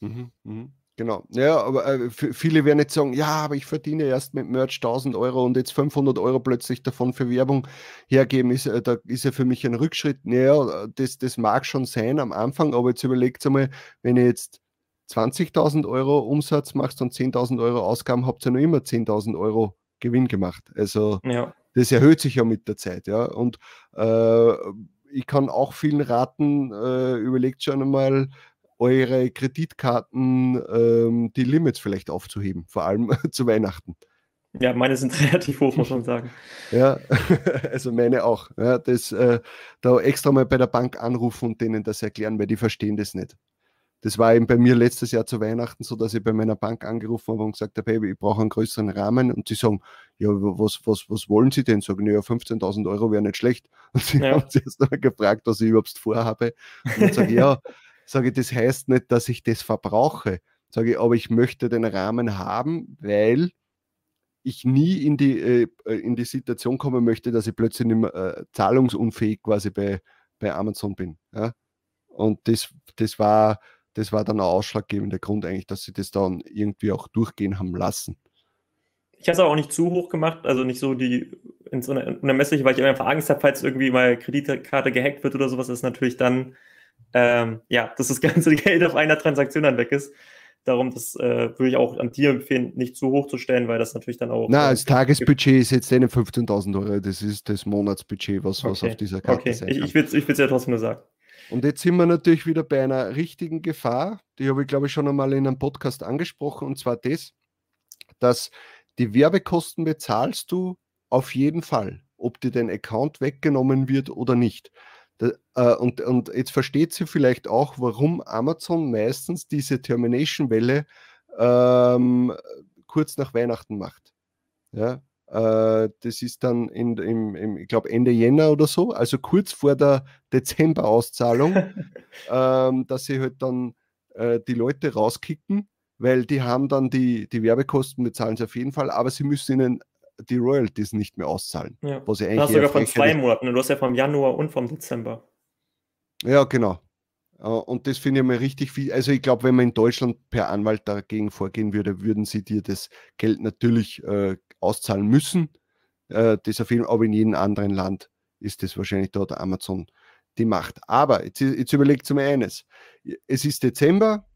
Mhm, mh. Genau. Ja, aber äh, viele werden jetzt sagen, ja, aber ich verdiene erst mit Merch 1000 Euro und jetzt 500 Euro plötzlich davon für Werbung hergeben, ist, äh, da ist ja für mich ein Rückschritt. Naja, das, das mag schon sein am Anfang, aber jetzt überlegt einmal, wenn ihr jetzt 20.000 Euro Umsatz machst und 10.000 Euro Ausgaben, habt ihr noch immer 10.000 Euro Gewinn gemacht. Also ja. das erhöht sich ja mit der Zeit. Ja. Und äh, ich kann auch vielen raten, äh, überlegt schon einmal, eure Kreditkarten ähm, die Limits vielleicht aufzuheben, vor allem zu Weihnachten. Ja, meine sind relativ hoch, muss man sagen. ja, also meine auch. Ja, das, äh, da extra mal bei der Bank anrufen und denen das erklären, weil die verstehen das nicht. Das war eben bei mir letztes Jahr zu Weihnachten so, dass ich bei meiner Bank angerufen habe und gesagt habe, hey, ich brauche einen größeren Rahmen. Und sie sagen, ja, was, was, was wollen Sie denn? Sagen, ja, 15.000 Euro wäre nicht schlecht. Und sie ja. haben sich erst mal gefragt, was ich überhaupt vorhabe. Und ich sage, ja, Sage ich, das heißt nicht, dass ich das verbrauche. Sage ich, aber ich möchte den Rahmen haben, weil ich nie in die, äh, äh, in die Situation kommen möchte, dass ich plötzlich nicht mehr, äh, zahlungsunfähig quasi bei, bei Amazon bin. Ja? Und das, das, war, das war dann ein ausschlaggebender Grund eigentlich, dass sie das dann irgendwie auch durchgehen haben lassen. Ich habe es auch nicht zu hoch gemacht, also nicht so die ins Unermessliche, weil ich einfach Angst habe, falls irgendwie mal Kreditkarte gehackt wird oder sowas, ist natürlich dann ähm, ja, dass das ganze Geld auf einer Transaktion dann weg ist. Darum, das äh, würde ich auch an dir empfehlen, nicht zu hoch zu stellen, weil das natürlich dann auch. Na, das Tagesbudget ist jetzt nicht 15.000 Euro, das ist das Monatsbudget, was, was auf dieser Karte okay. sein kann. Ich, ich will es ja trotzdem nur sagen. Und jetzt sind wir natürlich wieder bei einer richtigen Gefahr, die habe ich glaube ich schon einmal in einem Podcast angesprochen, und zwar das, dass die Werbekosten bezahlst du auf jeden Fall, ob dir dein Account weggenommen wird oder nicht. Äh, und, und jetzt versteht sie vielleicht auch, warum Amazon meistens diese Termination-Welle ähm, kurz nach Weihnachten macht. Ja, äh, das ist dann in, im, im ich glaube, Ende Jänner oder so, also kurz vor der Dezember-Auszahlung, ähm, dass sie halt dann äh, die Leute rauskicken, weil die haben dann die, die Werbekosten, bezahlen sie auf jeden Fall, aber sie müssen ihnen die Royalties nicht mehr auszahlen. Ja. Was ja eigentlich das sogar von zwei Monaten. Du hast ja vom Januar und vom Dezember. Ja, genau. Äh, und das finde ich mal richtig viel. Also ich glaube, wenn man in Deutschland per Anwalt dagegen vorgehen würde, würden sie dir das Geld natürlich äh, auszahlen müssen. Äh, das auf jeden, aber in jedem anderen Land ist das wahrscheinlich dort Amazon die Macht. Aber jetzt, jetzt überlegt mir eines. Es ist Dezember,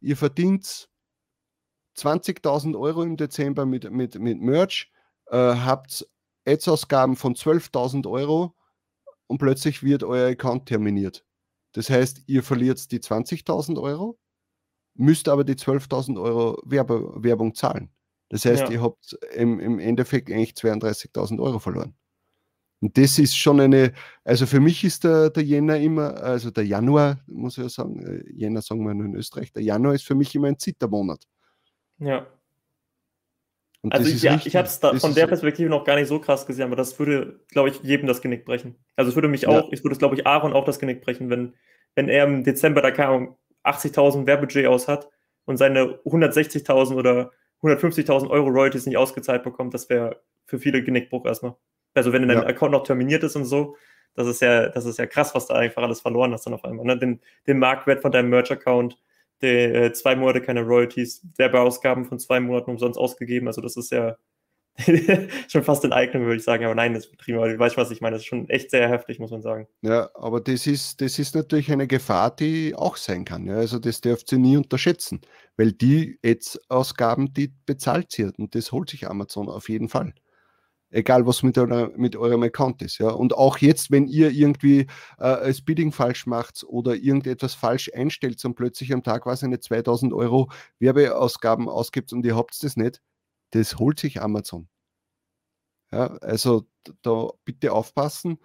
ihr verdient 20.000 Euro im Dezember mit, mit, mit Merch äh, habt Ads-Ausgaben von 12.000 Euro und plötzlich wird euer Account terminiert. Das heißt, ihr verliert die 20.000 Euro, müsst aber die 12.000 Euro Werbe Werbung zahlen. Das heißt, ja. ihr habt im, im Endeffekt eigentlich 32.000 Euro verloren. Und das ist schon eine, also für mich ist der, der Jänner immer, also der Januar, muss ich ja sagen, äh, Jänner sagen wir nur in Österreich, der Januar ist für mich immer ein Zittermonat. Ja. Und also ich, ja, ich habe es von der Perspektive noch gar nicht so krass gesehen, aber das würde, glaube ich, jedem das Genick brechen. Also es würde mich ja. auch, es würde, glaube ich, Aaron auch das Genick brechen, wenn, wenn er im Dezember da keine 80.000 Werbebudget aus hat und seine 160.000 oder 150.000 Euro Royalties nicht ausgezahlt bekommt, das wäre für viele Genickbruch erstmal. Also wenn dein ja. Account noch terminiert ist und so, das ist ja, das ist ja krass, was da einfach alles verloren hast dann auf einmal. Ne? Den, den Marktwert von deinem Merch-Account, äh, zwei Monate keine Royalties, Werbeausgaben von zwei Monaten umsonst ausgegeben. Also das ist ja schon fast in Eignung, würde ich sagen. Aber nein, das ist betrieben. Aber du weißt, was ich meine. Das ist schon echt sehr heftig, muss man sagen. Ja, aber das ist, das ist natürlich eine Gefahr, die auch sein kann. Ja? Also das dürft ihr nie unterschätzen, weil die Ads-Ausgaben, die bezahlt sie und das holt sich Amazon auf jeden Fall egal was mit, eurer, mit eurem Account ist. Ja? Und auch jetzt, wenn ihr irgendwie äh, das Bidding falsch macht oder irgendetwas falsch einstellt und plötzlich am Tag, was eine 2000 Euro Werbeausgaben ausgibt und ihr habt das nicht, das holt sich Amazon. Ja, also da bitte aufpassen.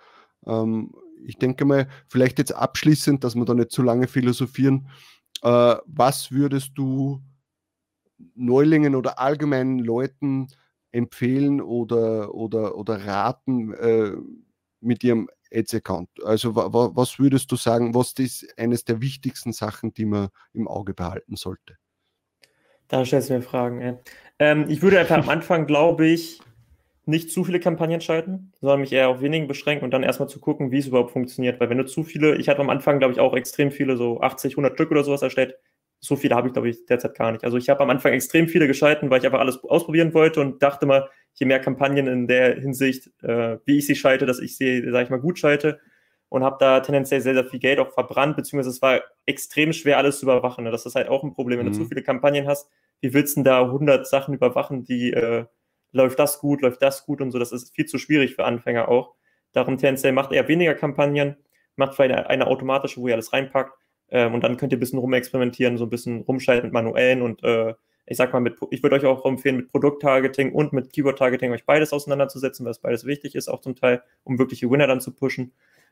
Ähm, ich denke mal, vielleicht jetzt abschließend, dass wir da nicht zu lange philosophieren. Äh, was würdest du Neulingen oder allgemeinen Leuten empfehlen oder, oder, oder raten äh, mit ihrem Ads-Account? Also was würdest du sagen, was ist eines der wichtigsten Sachen, die man im Auge behalten sollte? Da stellst du mir Fragen. Ey. Ähm, ich würde einfach am Anfang, glaube ich, nicht zu viele Kampagnen schalten, sondern mich eher auf wenigen beschränken und dann erstmal zu gucken, wie es überhaupt funktioniert. Weil wenn du zu viele, ich hatte am Anfang, glaube ich, auch extrem viele, so 80, 100 Stück oder sowas erstellt, so viele habe ich, glaube ich, derzeit gar nicht. Also ich habe am Anfang extrem viele geschalten, weil ich einfach alles ausprobieren wollte und dachte mal, je mehr Kampagnen in der Hinsicht, äh, wie ich sie schalte, dass ich sie, sage ich mal, gut schalte und habe da tendenziell sehr, sehr viel Geld auch verbrannt, beziehungsweise es war extrem schwer, alles zu überwachen. Ne? Das ist halt auch ein Problem, wenn mhm. du zu viele Kampagnen hast. Wie willst du denn da 100 Sachen überwachen, die äh, läuft das gut, läuft das gut und so? Das ist viel zu schwierig für Anfänger auch. Darum tendenziell macht er weniger Kampagnen, macht vielleicht eine, eine automatische, wo ihr alles reinpackt ähm, und dann könnt ihr ein bisschen rumexperimentieren, so ein bisschen rumschalten mit manuellen und äh, ich sag mal, mit, ich würde euch auch empfehlen, mit Produkt-Targeting und mit Keyword-Targeting euch beides auseinanderzusetzen, weil es beides wichtig ist, auch zum Teil, um wirkliche Winner dann zu pushen.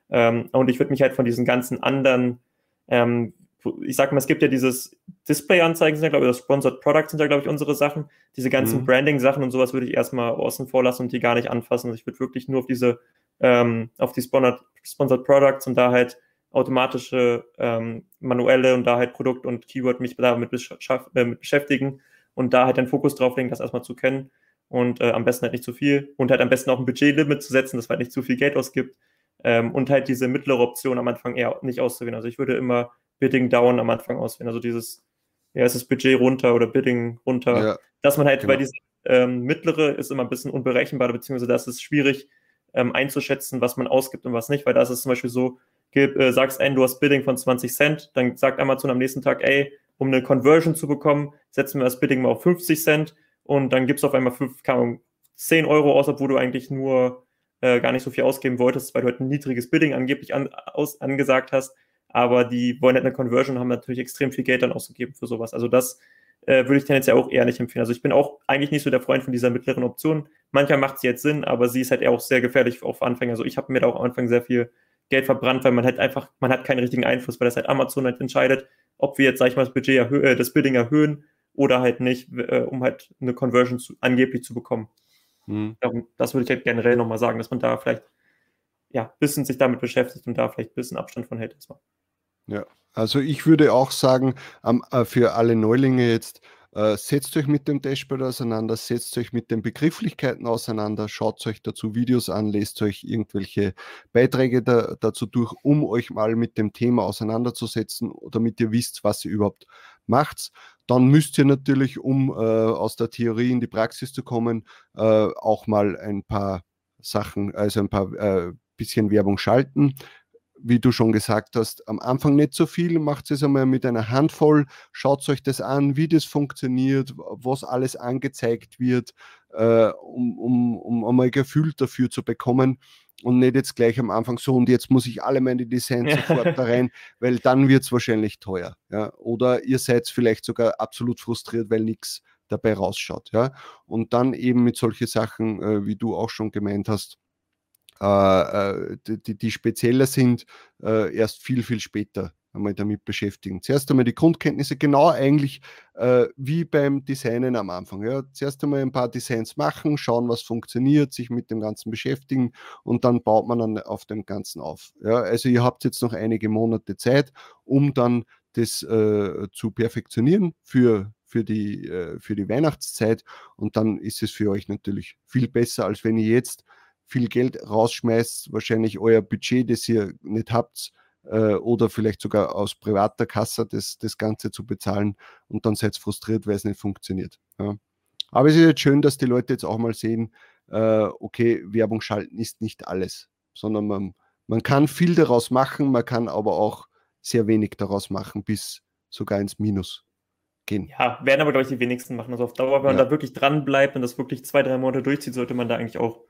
Ähm, und ich würde mich halt von diesen ganzen anderen, ähm, ich sag mal, es gibt ja dieses Display-Anzeigen, sind ja, glaube ich, das Sponsored Products sind ja, glaube ich, unsere Sachen. Diese ganzen mhm. Branding-Sachen und sowas würde ich erstmal außen vor lassen und die gar nicht anfassen. Also ich würde wirklich nur auf diese, ähm, auf die Sponsored, Sponsored Products und da halt automatische ähm, manuelle und da halt Produkt und Keyword mich damit äh, beschäftigen und da halt den Fokus drauf legen, das erstmal zu kennen und äh, am besten halt nicht zu viel und halt am besten auch ein Budgetlimit zu setzen, dass man halt nicht zu viel Geld ausgibt ähm, und halt diese mittlere Option am Anfang eher nicht auszuwählen. Also ich würde immer Bidding down am Anfang auswählen, also dieses, ja, ist das Budget runter oder Bidding runter, ja, dass man halt, genau. weil diese ähm, mittlere ist immer ein bisschen unberechenbar, beziehungsweise das ist schwierig ähm, einzuschätzen, was man ausgibt und was nicht, weil da ist es zum Beispiel so, gib, äh, sagst ein, du hast Bidding von 20 Cent, dann sagt Amazon am nächsten Tag, ey, um eine Conversion zu bekommen, setzen wir das Bidding mal auf 50 Cent und dann gibst du auf einmal 5, 10 Euro aus, obwohl du eigentlich nur äh, gar nicht so viel ausgeben wolltest, weil du halt ein niedriges Bidding angeblich an, aus, angesagt hast. Aber die wollen halt eine Conversion haben natürlich extrem viel Geld dann ausgegeben für sowas. Also das äh, würde ich tendenziell auch eher nicht empfehlen. Also ich bin auch eigentlich nicht so der Freund von dieser mittleren Option. Manchmal macht sie jetzt Sinn, aber sie ist halt eher auch sehr gefährlich für Anfänger. Also ich habe mir da auch am Anfang sehr viel Geld verbrannt, weil man halt einfach, man hat keinen richtigen Einfluss, weil das halt Amazon halt entscheidet, ob wir jetzt, sag ich mal, das Budget erhöhen, äh, das Bidding erhöhen oder halt nicht, äh, um halt eine Conversion zu, angeblich zu bekommen. Mhm. Das würde ich halt generell nochmal sagen, dass man da vielleicht ja, ein bisschen sich damit beschäftigt und da vielleicht ein bisschen Abstand von hält. Ja, also ich würde auch sagen, ähm, für alle Neulinge jetzt, äh, setzt euch mit dem Dashboard auseinander, setzt euch mit den Begrifflichkeiten auseinander, schaut euch dazu Videos an, lest euch irgendwelche Beiträge da, dazu durch, um euch mal mit dem Thema auseinanderzusetzen, damit ihr wisst, was ihr überhaupt macht. Dann müsst ihr natürlich, um äh, aus der Theorie in die Praxis zu kommen, äh, auch mal ein paar Sachen, also ein paar äh, bisschen Werbung schalten wie du schon gesagt hast, am Anfang nicht so viel, macht es einmal mit einer Handvoll, schaut euch das an, wie das funktioniert, was alles angezeigt wird, äh, um, um, um einmal Gefühl dafür zu bekommen und nicht jetzt gleich am Anfang so und jetzt muss ich alle meine Designs sofort da rein, weil dann wird es wahrscheinlich teuer. Ja? Oder ihr seid vielleicht sogar absolut frustriert, weil nichts dabei rausschaut. Ja? Und dann eben mit solchen Sachen, äh, wie du auch schon gemeint hast, die, die spezieller sind, äh, erst viel, viel später einmal damit beschäftigen. Zuerst einmal die Grundkenntnisse, genau eigentlich äh, wie beim Designen am Anfang. Ja. Zuerst einmal ein paar Designs machen, schauen, was funktioniert, sich mit dem Ganzen beschäftigen und dann baut man dann auf dem Ganzen auf. Ja. Also ihr habt jetzt noch einige Monate Zeit, um dann das äh, zu perfektionieren für, für, die, äh, für die Weihnachtszeit. Und dann ist es für euch natürlich viel besser, als wenn ihr jetzt viel Geld rausschmeißt, wahrscheinlich euer Budget, das ihr nicht habt, äh, oder vielleicht sogar aus privater Kasse das, das Ganze zu bezahlen und dann seid ihr frustriert, weil es nicht funktioniert. Ja. Aber es ist jetzt schön, dass die Leute jetzt auch mal sehen, äh, okay, Werbung schalten ist nicht alles, sondern man, man kann viel daraus machen, man kann aber auch sehr wenig daraus machen, bis sogar ins Minus gehen. Ja, werden aber, glaube ich, die wenigsten machen. Also auf Dauer, wenn man da wirklich dran bleibt und das wirklich zwei, drei Monate durchzieht, sollte man da eigentlich auch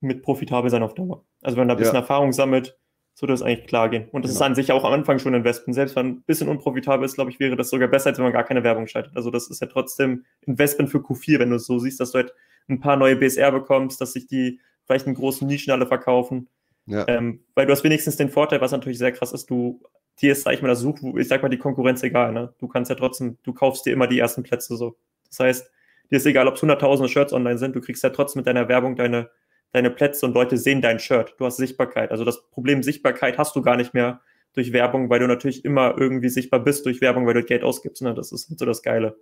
mit profitabel sein auf Dauer. Also wenn man da ein bisschen ja. Erfahrung sammelt, sollte das eigentlich klar gehen. Und das genau. ist an sich auch am Anfang schon Investment. Selbst wenn ein bisschen unprofitabel ist, glaube ich, wäre das sogar besser, als wenn man gar keine Werbung schaltet. Also das ist ja trotzdem Investment für Q4, wenn du es so siehst, dass du halt ein paar neue BSR bekommst, dass sich die vielleicht in großen Nischen alle verkaufen. Ja. Ähm, weil du hast wenigstens den Vorteil, was natürlich sehr krass ist, du, dir ist, sag ich mal, das Such, ich sag mal, die Konkurrenz egal, ne? Du kannst ja trotzdem, du kaufst dir immer die ersten Plätze so. Das heißt, dir ist egal, ob es hunderttausende Shirts online sind, du kriegst ja trotzdem mit deiner Werbung deine, deine Plätze und Leute sehen dein Shirt. Du hast Sichtbarkeit. Also das Problem Sichtbarkeit hast du gar nicht mehr durch Werbung, weil du natürlich immer irgendwie sichtbar bist durch Werbung, weil du Geld ausgibst. Ne? Das ist halt so das Geile.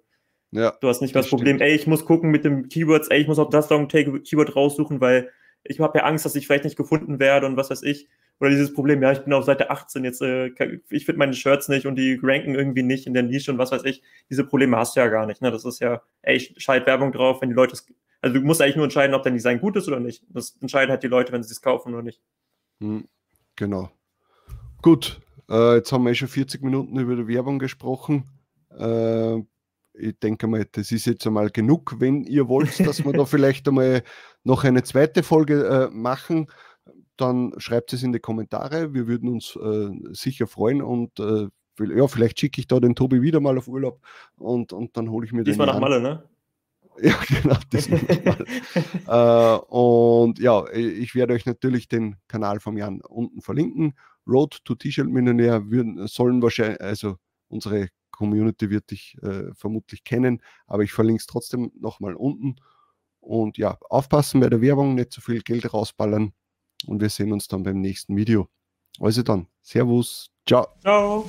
Ja, du hast nicht das, das Problem, stimmt. ey, ich muss gucken mit dem Keywords, ey, ich muss auch das Long-Tail-Keyword raussuchen, weil ich habe ja Angst, dass ich vielleicht nicht gefunden werde und was weiß ich. Oder dieses Problem, ja, ich bin auf Seite 18, jetzt, äh, ich finde meine Shirts nicht und die ranken irgendwie nicht in der Nische und was weiß ich. Diese Probleme hast du ja gar nicht. Ne? Das ist ja, ey, ich schalte Werbung drauf, wenn die Leute, also du musst eigentlich nur entscheiden, ob dein Design gut ist oder nicht. Das entscheiden halt die Leute, wenn sie es kaufen oder nicht. Hm, genau. Gut, äh, jetzt haben wir schon 40 Minuten über die Werbung gesprochen. Äh, ich denke mal, das ist jetzt einmal genug. Wenn ihr wollt, dass wir da vielleicht einmal noch eine zweite Folge äh, machen, dann schreibt es in die Kommentare. Wir würden uns äh, sicher freuen und äh, ja, vielleicht schicke ich da den Tobi wieder mal auf Urlaub und, und dann hole ich mir Diesmal den. Diesmal nach Malle, ne? Ja, genau, äh, und ja, ich werde euch natürlich den Kanal vom Jan unten verlinken. Road to T-Shirt Millionär sollen wahrscheinlich, also unsere Community wird dich äh, vermutlich kennen, aber ich verlinke es trotzdem nochmal unten. Und ja, aufpassen bei der Werbung, nicht zu viel Geld rausballern und wir sehen uns dann beim nächsten Video. Also dann, Servus, ciao. Ciao.